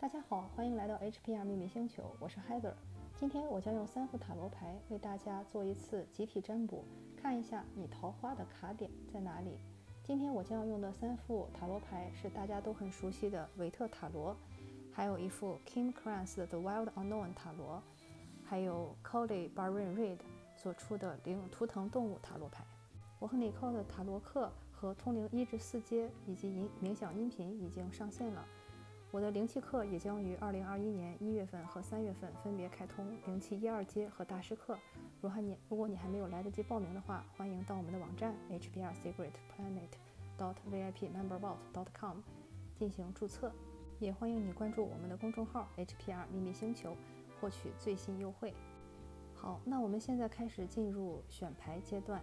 大家好，欢迎来到 HPR 秘密星球，我是 Heather。今天我将用三副塔罗牌为大家做一次集体占卜，看一下你桃花的卡点在哪里。今天我将要用的三副塔罗牌是大家都很熟悉的维特塔罗，还有一副 Kim Krans 的 The Wild Unknown 塔罗，还有 Cody Baron Reid 所出的灵图腾动物塔罗牌。我和 Nicole 的塔罗课和通灵一至四阶以及冥冥想音频已经上线了。我的灵气课也将于二零二一年一月份和三月份分别开通灵气一二阶和大师课。如果你如果你还没有来得及报名的话，欢迎到我们的网站 hprsecretplanet.vipmembervault.com 进行注册，也欢迎你关注我们的公众号 HPR 秘密星球，获取最新优惠。好，那我们现在开始进入选牌阶段，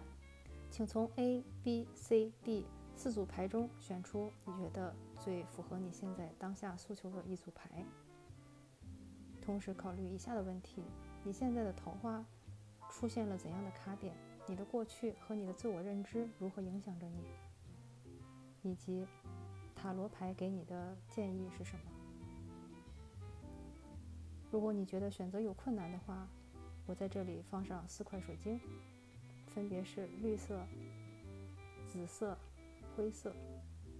请从 A、B、C、D。四组牌中选出你觉得最符合你现在当下诉求的一组牌，同时考虑以下的问题：你现在的桃花出现了怎样的卡点？你的过去和你的自我认知如何影响着你？以及塔罗牌给你的建议是什么？如果你觉得选择有困难的话，我在这里放上四块水晶，分别是绿色、紫色。灰色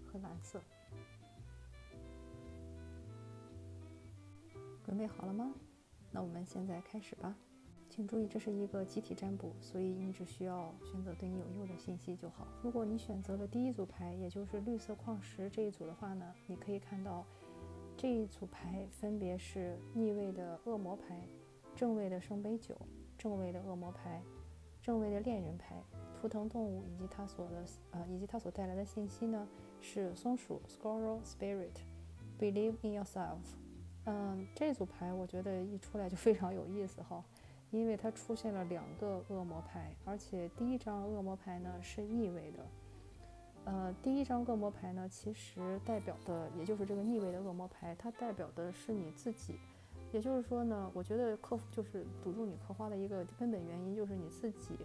和蓝色，准备好了吗？那我们现在开始吧。请注意，这是一个集体占卜，所以你只需要选择对你有用的信息就好。如果你选择了第一组牌，也就是绿色矿石这一组的话呢，你可以看到这一组牌分别是逆位的恶魔牌、正位的圣杯九、正位的恶魔牌、正位的恋人牌。图腾动物以及它所的呃以及它所带来的信息呢，是松鼠 Squirrel Spirit，Believe in yourself。嗯，这组牌我觉得一出来就非常有意思哈，因为它出现了两个恶魔牌，而且第一张恶魔牌呢是逆位的。呃，第一张恶魔牌呢，其实代表的也就是这个逆位的恶魔牌，它代表的是你自己。也就是说呢，我觉得克服就是堵住你荷花的一个根本原因就是你自己。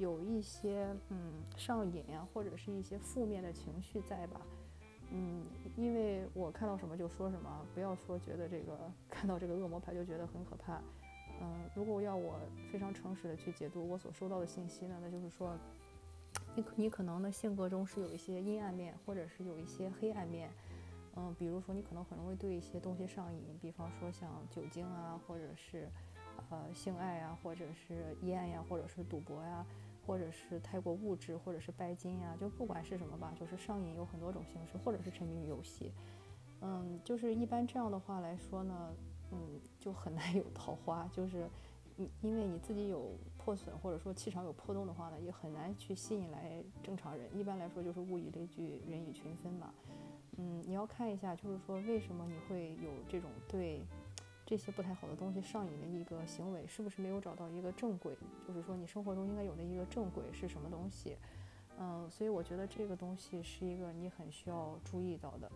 有一些嗯上瘾呀，或者是一些负面的情绪在吧，嗯，因为我看到什么就说什么，不要说觉得这个看到这个恶魔牌就觉得很可怕，嗯，如果要我非常诚实的去解读我所收到的信息呢，那就是说，你你可能的性格中是有一些阴暗面，或者是有一些黑暗面，嗯，比如说你可能很容易对一些东西上瘾，比方说像酒精啊，或者是呃性爱啊，或者是烟呀，或者是赌博呀。或者是太过物质，或者是拜金呀，就不管是什么吧，就是上瘾有很多种形式，或者是沉迷于游戏，嗯，就是一般这样的话来说呢，嗯，就很难 有桃花，就是你因为你自己有破损，或者说气场有破洞的话呢，也很难去吸引来正常人。一般来说就是物以类聚，人以群分嘛，嗯，你要看一下，就是说为什么你会有这种对。这些不太好的东西上瘾的一个行为，是不是没有找到一个正轨？就是说，你生活中应该有的一个正轨是什么东西？嗯，所以我觉得这个东西是一个你很需要注意到的。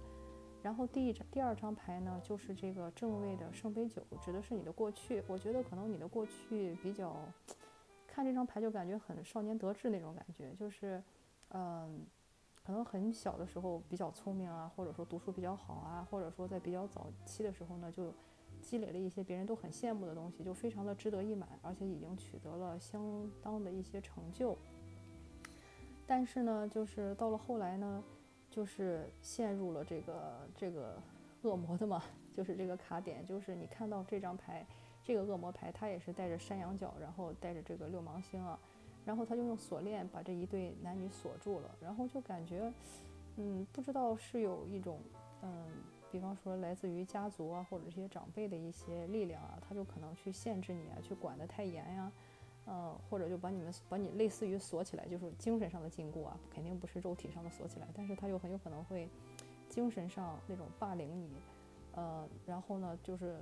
然后第一张、第二张牌呢，就是这个正位的圣杯九，指的是你的过去。我觉得可能你的过去比较，看这张牌就感觉很少年得志那种感觉，就是，嗯，可能很小的时候比较聪明啊，或者说读书比较好啊，或者说在比较早期的时候呢就。积累了一些别人都很羡慕的东西，就非常的值得一买，而且已经取得了相当的一些成就。但是呢，就是到了后来呢，就是陷入了这个这个恶魔的嘛，就是这个卡点，就是你看到这张牌，这个恶魔牌，它也是带着山羊角，然后带着这个六芒星啊，然后他就用锁链把这一对男女锁住了，然后就感觉，嗯，不知道是有一种，嗯。比方说，来自于家族啊，或者这些长辈的一些力量啊，他就可能去限制你啊，去管得太严呀，呃，或者就把你们把你类似于锁起来，就是精神上的禁锢啊，肯定不是肉体上的锁起来，但是他又很有可能会精神上那种霸凌你，呃，然后呢，就是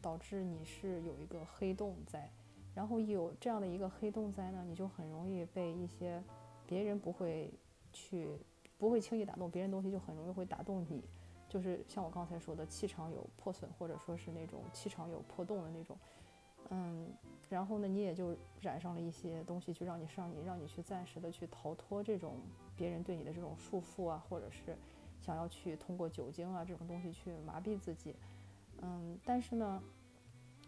导致你是有一个黑洞在，然后有这样的一个黑洞在呢，你就很容易被一些别人不会去不会轻易打动别人东西，就很容易会打动你。就是像我刚才说的，气场有破损，或者说是那种气场有破洞的那种，嗯，然后呢，你也就染上了一些东西，去让你上瘾，让你去暂时的去逃脱这种别人对你的这种束缚啊，或者是想要去通过酒精啊这种东西去麻痹自己，嗯，但是呢，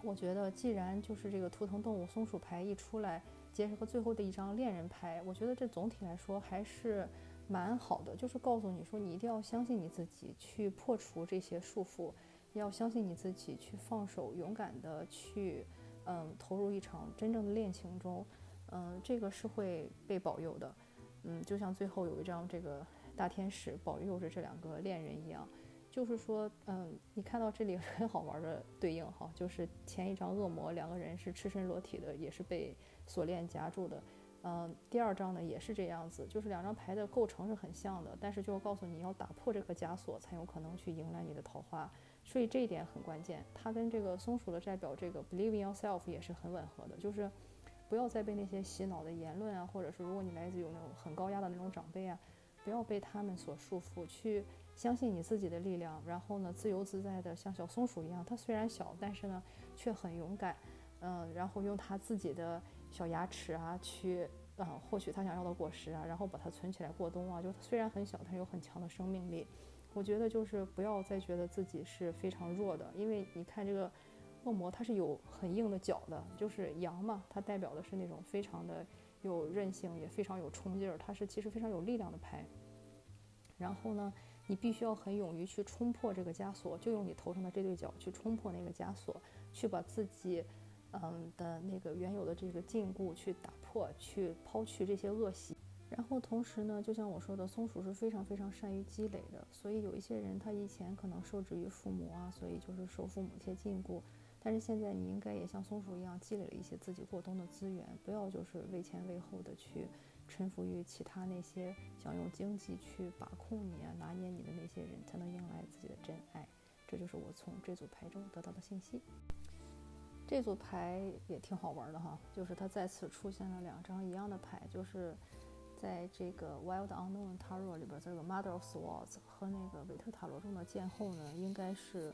我觉得既然就是这个图腾动物松鼠牌一出来，结合最后的一张恋人牌，我觉得这总体来说还是蛮好的，就是告诉你说你一定要相信你自己，去破除这些束缚，要相信你自己，去放手，勇敢的去，嗯，投入一场真正的恋情中，嗯，这个是会被保佑的，嗯，就像最后有一张这个大天使保佑着这两个恋人一样。就是说，嗯，你看到这里很好玩的对应哈，就是前一张恶魔两个人是赤身裸体的，也是被锁链夹住的，嗯，第二张呢也是这样子，就是两张牌的构成是很像的，但是就告诉你要打破这个枷锁，才有可能去迎来你的桃花，所以这一点很关键。它跟这个松鼠的代表这个 believe in yourself 也是很吻合的，就是不要再被那些洗脑的言论啊，或者是如果你来自有那种很高压的那种长辈啊，不要被他们所束缚去。相信你自己的力量，然后呢，自由自在的像小松鼠一样。它虽然小，但是呢，却很勇敢。嗯，然后用它自己的小牙齿啊，去啊获取它想要的果实啊，然后把它存起来过冬啊。就虽然很小，它有很强的生命力。我觉得就是不要再觉得自己是非常弱的，因为你看这个恶魔，它是有很硬的角的，就是羊嘛，它代表的是那种非常的有韧性，也非常有冲劲儿，它是其实非常有力量的牌。然后呢？你必须要很勇于去冲破这个枷锁，就用你头上的这对角去冲破那个枷锁，去把自己，嗯的那个原有的这个禁锢去打破，去抛去这些恶习。然后同时呢，就像我说的，松鼠是非常非常善于积累的，所以有一些人他以前可能受制于父母啊，所以就是受父母一些禁锢。但是现在你应该也像松鼠一样积累了一些自己过冬的资源，不要就是为前为后的去。臣服于其他那些想用经济去把控你啊、拿捏你的那些人，才能迎来自己的真爱。这就是我从这组牌中得到的信息。这组牌也挺好玩的哈，就是它再次出现了两张一样的牌，就是在这个 Wild Unknown Tarot 里边，这个 Mother of Swords 和那个韦特塔罗中的剑后呢，应该是，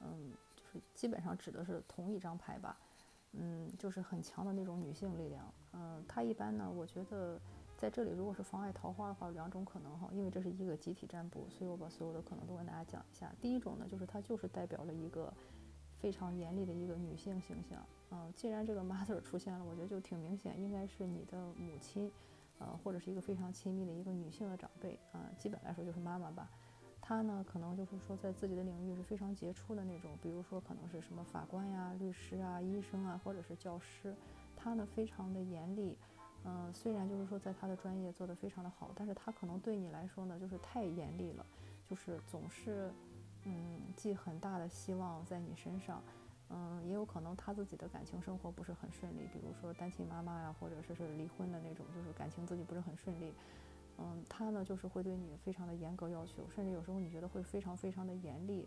嗯，就是基本上指的是同一张牌吧。嗯，就是很强的那种女性力量。嗯，它一般呢，我觉得在这里如果是妨碍桃花的话，有两种可能哈，因为这是一个集体占卜，所以我把所有的可能都跟大家讲一下。第一种呢，就是它就是代表了一个非常严厉的一个女性形象。嗯，既然这个 mother 出现了，我觉得就挺明显，应该是你的母亲，呃，或者是一个非常亲密的一个女性的长辈。啊，基本来说就是妈妈吧。她呢，可能就是说，在自己的领域是非常杰出的那种，比如说可能是什么法官呀、律师啊、医生啊，或者是教师。她呢，非常的严厉，嗯，虽然就是说在她的专业做得非常的好，但是她可能对你来说呢，就是太严厉了，就是总是，嗯，寄很大的希望在你身上，嗯，也有可能他自己的感情生活不是很顺利，比如说单亲妈妈呀，或者说是离婚的那种，就是感情自己不是很顺利。嗯，他呢就是会对你非常的严格要求，甚至有时候你觉得会非常非常的严厉，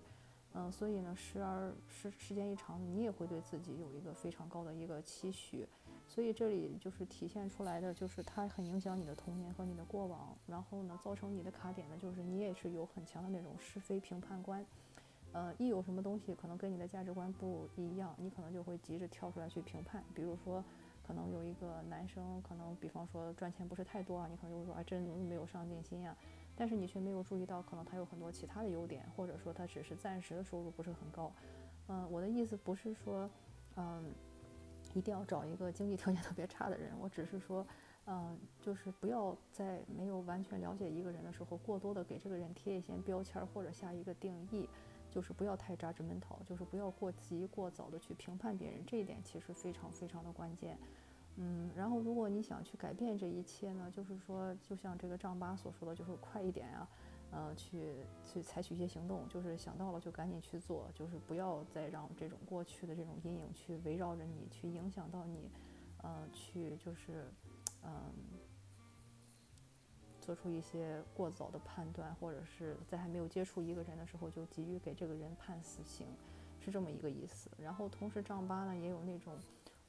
嗯，所以呢，时而时时间一长，你也会对自己有一个非常高的一个期许，所以这里就是体现出来的，就是它很影响你的童年和你的过往，然后呢，造成你的卡点呢，就是你也是有很强的那种是非评判观，呃，一有什么东西可能跟你的价值观不一样，你可能就会急着跳出来去评判，比如说。可能有一个男生，可能比方说赚钱不是太多啊，你可能就会说啊，真没有上进心呀。但是你却没有注意到，可能他有很多其他的优点，或者说他只是暂时的收入不是很高。嗯，我的意思不是说，嗯，一定要找一个经济条件特别差的人。我只是说，嗯，就是不要在没有完全了解一个人的时候，过多的给这个人贴一些标签或者下一个定义。就是不要太扎着闷头，就是不要过急过早的去评判别人，这一点其实非常非常的关键。嗯，然后如果你想去改变这一切呢，就是说，就像这个丈八所说的，就是快一点啊，呃，去去采取一些行动，就是想到了就赶紧去做，就是不要再让这种过去的这种阴影去围绕着你，去影响到你，呃，去就是，嗯。做出一些过早的判断，或者是在还没有接触一个人的时候就急于给这个人判死刑，是这么一个意思。然后同时丈八呢也有那种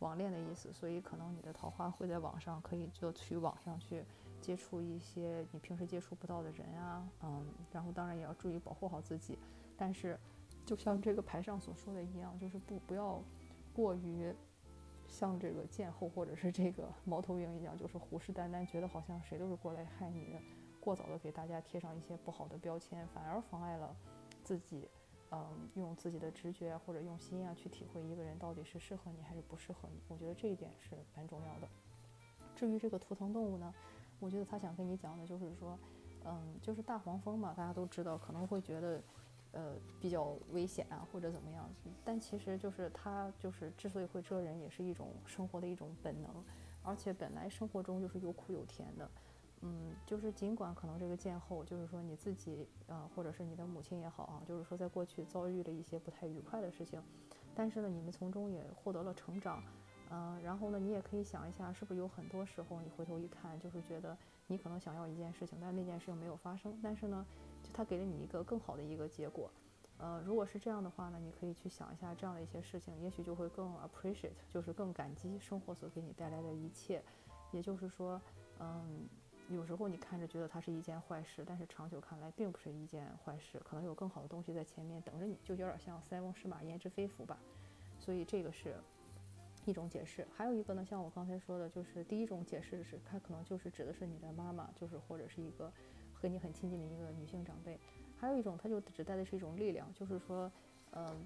网恋的意思，所以可能你的桃花会在网上，可以就去网上去接触一些你平时接触不到的人啊，嗯，然后当然也要注意保护好自己。但是就像这个牌上所说的一样，就是不不要过于。像这个剑后或者是这个 猫头鹰一样，就是虎视眈眈，觉得好像谁都是过来害你的，过早的给大家贴上一些不好的标签，反而妨碍了自己，嗯，用自己的直觉或者用心啊去体会一个人到底是适合你还是不适合你。我觉得这一点是蛮重要的。至于这个图腾动物呢，我觉得他想跟你讲的就是说，嗯，就是大黄蜂嘛，大家都知道可能会觉得。呃，比较危险啊，或者怎么样？但其实就是它，就是之所以会蛰人，也是一种生活的一种本能，而且本来生活中就是有苦有甜的。嗯，就是尽管可能这个见后，就是说你自己，呃，或者是你的母亲也好啊，就是说在过去遭遇了一些不太愉快的事情，但是呢，你们从中也获得了成长。嗯，然后呢，你也可以想一下，是不是有很多时候你回头一看，就是觉得你可能想要一件事情，但那件事情没有发生，但是呢。就它给了你一个更好的一个结果，呃，如果是这样的话呢，你可以去想一下这样的一些事情，也许就会更 appreciate，就是更感激生活所给你带来的一切。也就是说，嗯，有时候你看着觉得它是一件坏事，但是长久看来并不是一件坏事，可能有更好的东西在前面等着你，就有点像塞翁失马焉知非福吧。所以这个是一种解释。还有一个呢，像我刚才说的，就是第一种解释是它可能就是指的是你的妈妈，就是或者是一个。和你很亲近的一个女性长辈，还有一种，它就指带的是一种力量，就是说，嗯，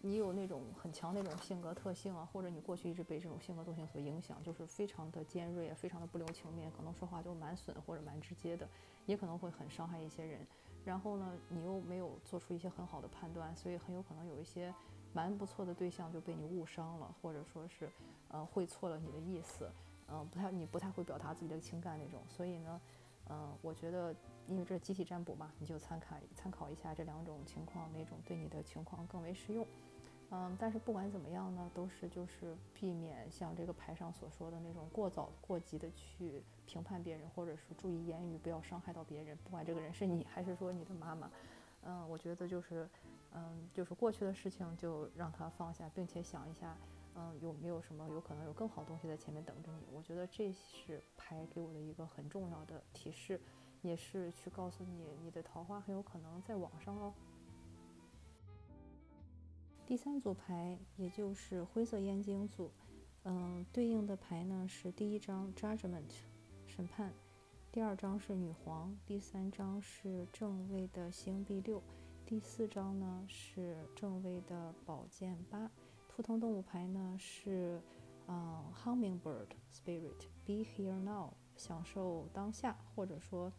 你有那种很强那种性格特性啊，或者你过去一直被这种性格特性所影响，就是非常的尖锐，非常的不留情面，可能说话就蛮损或者蛮直接的，也可能会很伤害一些人。然后呢，你又没有做出一些很好的判断，所以很有可能有一些蛮不错的对象就被你误伤了，或者说是，呃，会错了你的意思，嗯，不太你不太会表达自己的情感那种，所以呢。嗯，我觉得，因为这是集体占卜嘛，你就参考参考一下这两种情况，哪种对你的情况更为适用。嗯，但是不管怎么样呢，都是就是避免像这个牌上所说的那种过早过急的去评判别人，或者是注意言语，不要伤害到别人，不管这个人是你还是说你的妈妈。嗯，我觉得就是，嗯，就是过去的事情就让它放下，并且想一下。嗯，有没有什么有可能有更好东西在前面等着你？我觉得这是牌给我的一个很重要的提示，也是去告诉你，你的桃花很有可能在网上哦。第三组牌，也就是灰色燕京组，嗯，对应的牌呢是第一张 Judgment，审判，第二张是女皇，第三张是正位的星币六，第四张呢是正位的宝剑八。图腾动物牌呢是，嗯，Hummingbird Spirit，Be here now，享受当下，或者说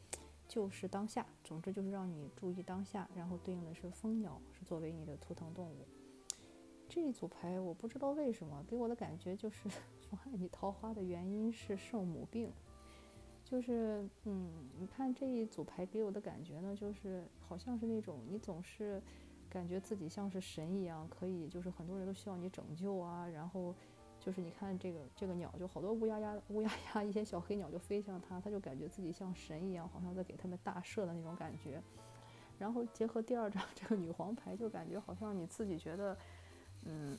就是当下。总之就是让你注意当下。然后对应的是蜂鸟，是作为你的图腾动物。这一组牌我不知道为什么给我的感觉就是 妨碍你桃花的原因是圣母病。就是嗯，你看这一组牌给我的感觉呢，就是好像是那种你总是。感觉自己像是神一样，可以就是很多人都需要你拯救啊。然后就是你看这个这个鸟，就好多乌鸦鸦乌鸦鸦，一些小黑鸟就飞向它，它就感觉自己像神一样，好像在给他们大赦的那种感觉。然后结合第二张这个女皇牌，就感觉好像你自己觉得，嗯，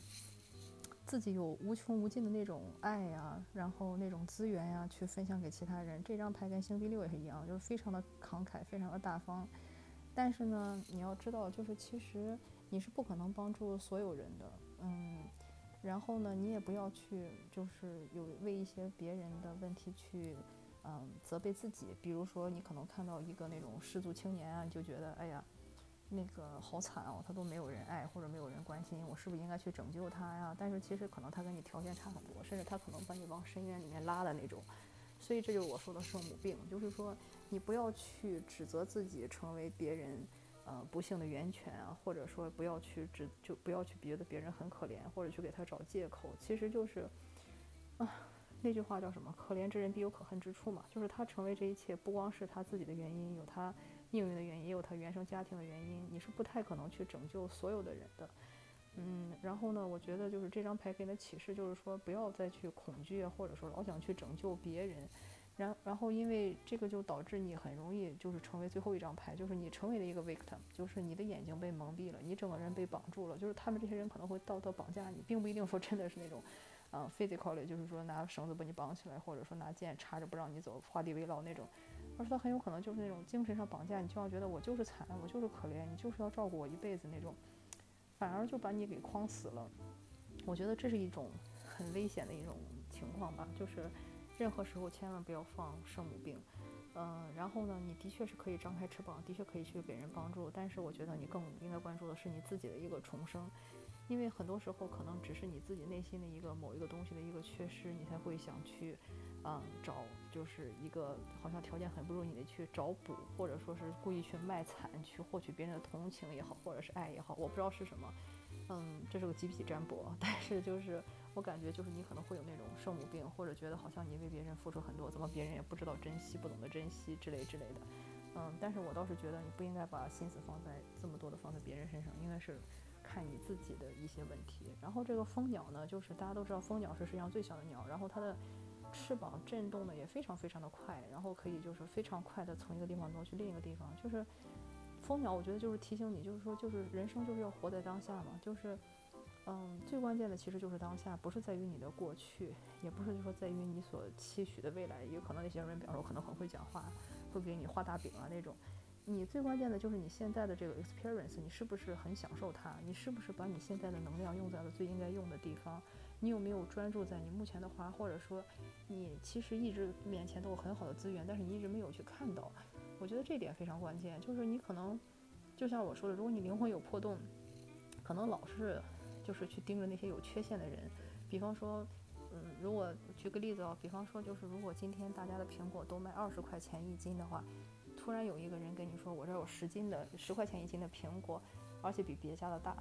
自己有无穷无尽的那种爱呀，然后那种资源呀，去分享给其他人。这张牌跟星币六也是一样，就是非常的慷慨，非常的大方。但是呢，你要知道，就是其实你是不可能帮助所有人的，嗯，然后呢，你也不要去就是有为一些别人的问题去，嗯，责备自己。比如说，你可能看到一个那种失足青年啊，你就觉得，哎呀，那个好惨哦，他都没有人爱或者没有人关心，我是不是应该去拯救他呀？但是其实可能他跟你条件差很多，甚至他可能把你往深渊里面拉的那种。所以这就是我说的圣母病，就是说你不要去指责自己成为别人，呃不幸的源泉啊，或者说不要去指就不要去觉得别人很可怜，或者去给他找借口。其实就是，啊，那句话叫什么？可怜之人必有可恨之处嘛。就是他成为这一切，不光是他自己的原因，有他命运的原因，也有他原生家庭的原因。你是不太可能去拯救所有的人的。嗯，然后呢，我觉得就是这张牌给你的启示，就是说不要再去恐惧，或者说老想去拯救别人，然然后因为这个就导致你很容易就是成为最后一张牌，就是你成为了一个 victim，就是你的眼睛被蒙蔽了，你整个人被绑住了，就是他们这些人可能会道德绑架你，并不一定说真的是那种，嗯，physically，就是说拿绳子把你绑起来，或者说拿剑插着不让你走，画地为牢那种，而是他很有可能就是那种精神上绑架你，就要觉得我就是惨，我就是可怜，你就是要照顾我一辈子那种。反而就把你给框死了，我觉得这是一种很危险的一种情况吧。就是任何时候千万不要放圣母病，嗯，然后呢，你的确是可以张开翅膀，的确可以去给人帮助，但是我觉得你更应该关注的是你自己的一个重生，因为很多时候可能只是你自己内心的一个某一个东西的一个缺失，你才会想去，嗯，找就是一个好像条件很不如你的去找补，或者说是故意去卖惨，去获取别人的同情也好，或者是爱也好，我不知道是什么。嗯，这是个集体占卜，但是就是我感觉就是你可能会有那种圣母病，或者觉得好像你为别人付出很多，怎么别人也不知道珍惜，不懂得珍惜之类之类的。嗯，但是我倒是觉得你不应该把心思放在这么多的放在别人身上，应该是看你自己的一些问题。然后这个蜂鸟呢，就是大家都知道蜂鸟是世界上最小的鸟，然后它的翅膀震动的也非常非常的快，然后可以就是非常快的从一个地方挪去另一个地方，就是。蜂鸟，我觉得就是提醒你，就是说，就是人生就是要活在当下嘛，就是，嗯，最关键的其实就是当下，不是在于你的过去，也不是就说在于你所期许的未来。有可能那些人，比方说可能很会讲话，会给你画大饼啊那种。你最关键的就是你现在的这个 experience，你是不是很享受它？你是不是把你现在的能量用在了最应该用的地方？你有没有专注在你目前的话，或者说你其实一直面前都有很好的资源，但是你一直没有去看到？我觉得这点非常关键，就是你可能，就像我说的，如果你灵魂有破洞，可能老是就是去盯着那些有缺陷的人。比方说，嗯，如果举个例子啊，比方说就是如果今天大家的苹果都卖二十块钱一斤的话，突然有一个人跟你说我这有十斤的十块钱一斤的苹果，而且比别家的大，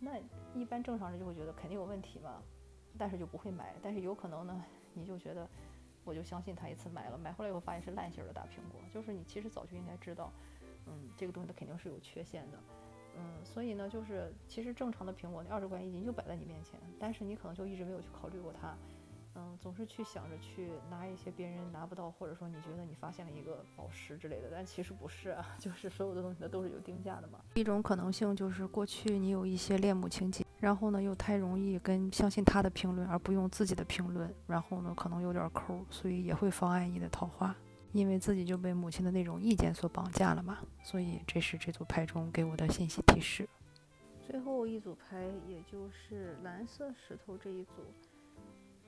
那一般正常人就会觉得肯定有问题嘛，但是就不会买。但是有可能呢，你就觉得。我就相信他一次买了，买回来以后发现是烂心儿的大苹果，就是你其实早就应该知道，嗯，这个东西它肯定是有缺陷的，嗯，所以呢，就是其实正常的苹果那二十块钱一斤就摆在你面前，但是你可能就一直没有去考虑过它，嗯，总是去想着去拿一些别人拿不到，或者说你觉得你发现了一个宝石之类的，但其实不是啊，就是所有的东西它都是有定价的嘛。一种可能性就是过去你有一些恋母情节。然后呢，又太容易跟相信他的评论，而不用自己的评论。然后呢，可能有点抠，所以也会妨碍你的桃花，因为自己就被母亲的那种意见所绑架了嘛。所以这是这组牌中给我的信息提示。最后一组牌，也就是蓝色石头这一组。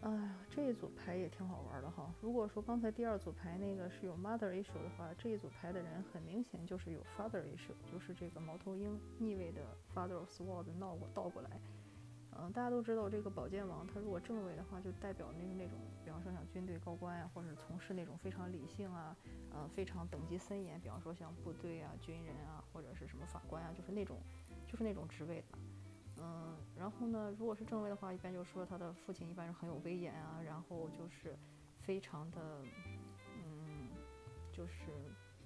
哎呀，这一组牌也挺好玩的哈。如果说刚才第二组牌那个是有 mother issue 的话，这一组牌的人很明显就是有 father issue，就是这个猫头鹰逆位的 father of swords 闹过倒过来。嗯，大家都知道这个宝剑王，他如果正位的话，就代表那个那种，比方说像军队高官呀，或者从事那种非常理性啊，呃，非常等级森严，比方说像部队啊、军人啊，或者是什么法官啊，就是那种，就是那种职位的。嗯，然后呢，如果是正位的话，一般就说他的父亲一般是很有威严啊，然后就是非常的，嗯，就是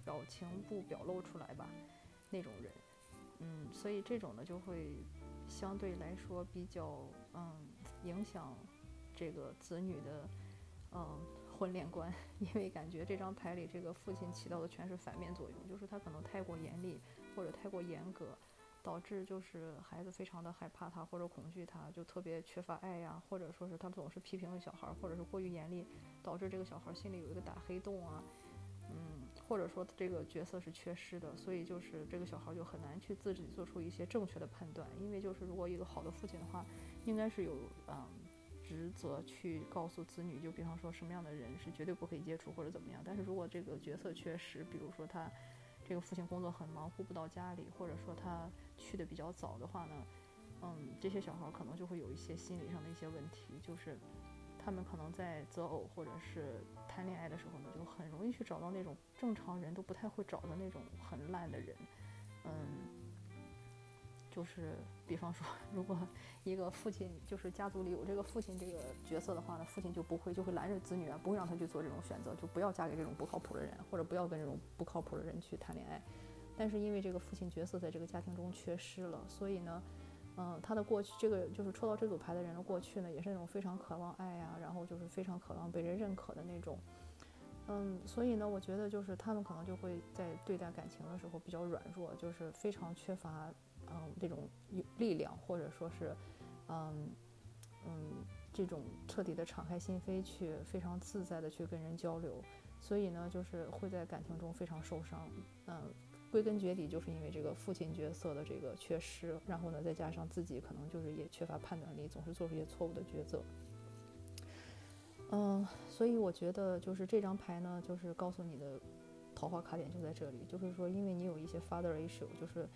表情不表露出来吧，那种人，嗯，所以这种呢就会相对来说比较，嗯，影响这个子女的，嗯，婚恋观，因为感觉这张牌里这个父亲起到的全是反面作用，就是他可能太过严厉或者太过严格。导致就是孩子非常的害怕他或者恐惧他，就特别缺乏爱呀，或者说是他总是批评小孩，或者是过于严厉，导致这个小孩心里有一个大黑洞啊，嗯，或者说这个角色是缺失的，所以就是这个小孩就很难去自己做出一些正确的判断，因为就是如果一个好的父亲的话，应该是有嗯职责去告诉子女，就比方说什么样的人是绝对不可以接触或者怎么样，但是如果这个角色缺失，比如说他。这个父亲工作很忙，顾不到家里，或者说他去的比较早的话呢，嗯，这些小孩可能就会有一些心理上的一些问题，就是他们可能在择偶或者是谈恋爱的时候呢，就很容易去找到那种正常人都不太会找的那种很烂的人，嗯。就是，比方说，如果一个父亲就是家族里有这个父亲这个角色的话呢，父亲就不会就会拦着子女啊，不会让他去做这种选择，就不要嫁给这种不靠谱的人，或者不要跟这种不靠谱的人去谈恋爱。但是因为这个父亲角色在这个家庭中缺失了，所以呢，嗯，他的过去这个就是抽到这组牌的人的过去呢，也是那种非常渴望爱呀，然后就是非常渴望被人认可的那种，嗯，所以呢，我觉得就是他们可能就会在对待感情的时候比较软弱，就是非常缺乏。嗯，这种力量，或者说是，嗯嗯，这种彻底的敞开心扉，去非常自在的去跟人交流，所以呢，就是会在感情中非常受伤。嗯，归根结底就是因为这个父亲角色的这个缺失，然后呢，再加上自己可能就是也缺乏判断力，总是做出一些错误的抉择。嗯，所以我觉得就是这张牌呢，就是告诉你的。桃花卡点就在这里，就是说，因为你有一些 father issue，就是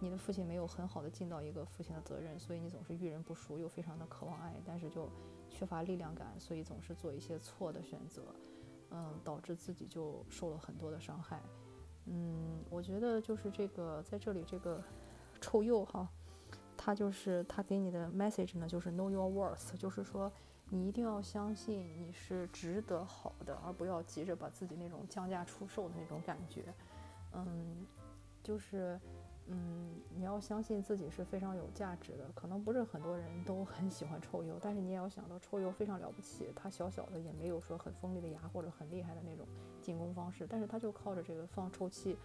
你的父亲没有很好的尽到一个父亲的责任，所以你总是遇人不淑，又非常的渴望爱，但是就缺乏力量感，所以总是做一些错的选择，嗯，导致自己就受了很多的伤害。嗯，我觉得就是这个在这里这个臭鼬哈，他就是他给你的 message 呢，就是 know your worth，就是说。你一定要相信你是值得好的，而不要急着把自己那种降价出售的那种感觉。嗯，就是，嗯，你要相信自己是非常有价值的。可能不是很多人都很喜欢臭鼬，但是你也要想到臭鼬非常了不起，它小小的也没有说很锋利的牙或者很厉害的那种进攻方式，但是它就靠着这个放臭气，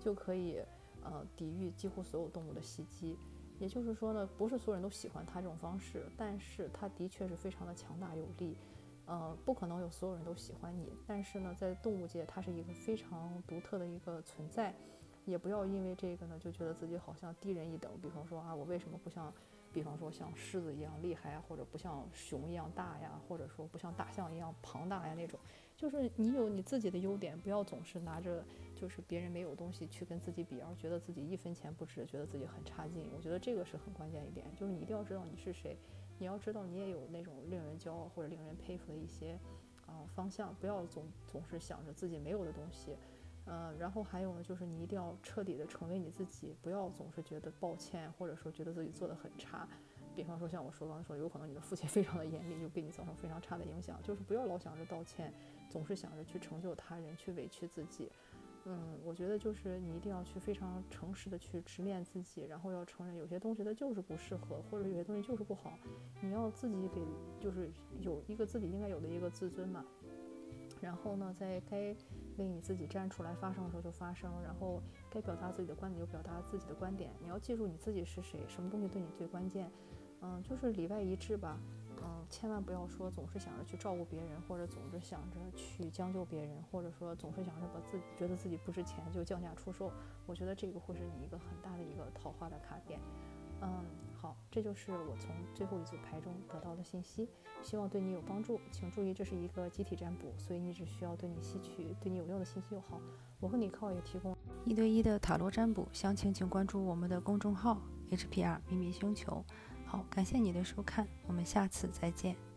就可以呃抵御几乎所有动物的袭击。也就是说呢，不是所有人都喜欢它这种方式，但是它的确是非常的强大有力，呃，不可能有所有人都喜欢你，但是呢，在动物界，它是一个非常独特的一个存在，也不要因为这个呢，就觉得自己好像低人一等。比方说啊，我为什么不像，比方说像狮子一样厉害啊，或者不像熊一样大呀，或者说不像大象一样庞大呀那种，就是你有你自己的优点，不要总是拿着。就是别人没有东西去跟自己比，而觉得自己一分钱不值，觉得自己很差劲。我觉得这个是很关键一点，就是你一定要知道你是谁，你要知道你也有那种令人骄傲或者令人佩服的一些啊方向，不要总总是想着自己没有的东西。嗯，然后还有呢，就是你一定要彻底的成为你自己，不要总是觉得抱歉，或者说觉得自己做的很差。比方说像我说刚才说，有可能你的父亲非常的严厉，就给你造成非常差的影响。就是不要老想着道歉，总是想着去成就他人，去委屈自己。嗯，我觉得就是你一定要去非常诚实的去直面自己，然后要承认有些东西它就是不适合，或者有些东西就是不好。你要自己给，就是有一个自己应该有的一个自尊嘛。然后呢，在该为你自己站出来发声的时候就发声，然后该表达自己的观点就表达自己的观点。你要记住你自己是谁，什么东西对你最关键。嗯，就是里外一致吧。嗯，千万不要说总是想着去照顾别人，或者总是想着去将就别人，或者说总是想着把自己觉得自己不值钱就降价出售。我觉得这个会是你一个很大的一个桃花的卡点。嗯，好，这就是我从最后一组牌中得到的信息，希望对你有帮助。请注意，这是一个集体占卜，所以你只需要对你吸取对你有用的信息就好。我和你靠也提供一对一的塔罗占卜，详情请关注我们的公众号 HPR 秘密星球。好，感谢你的收看，我们下次再见。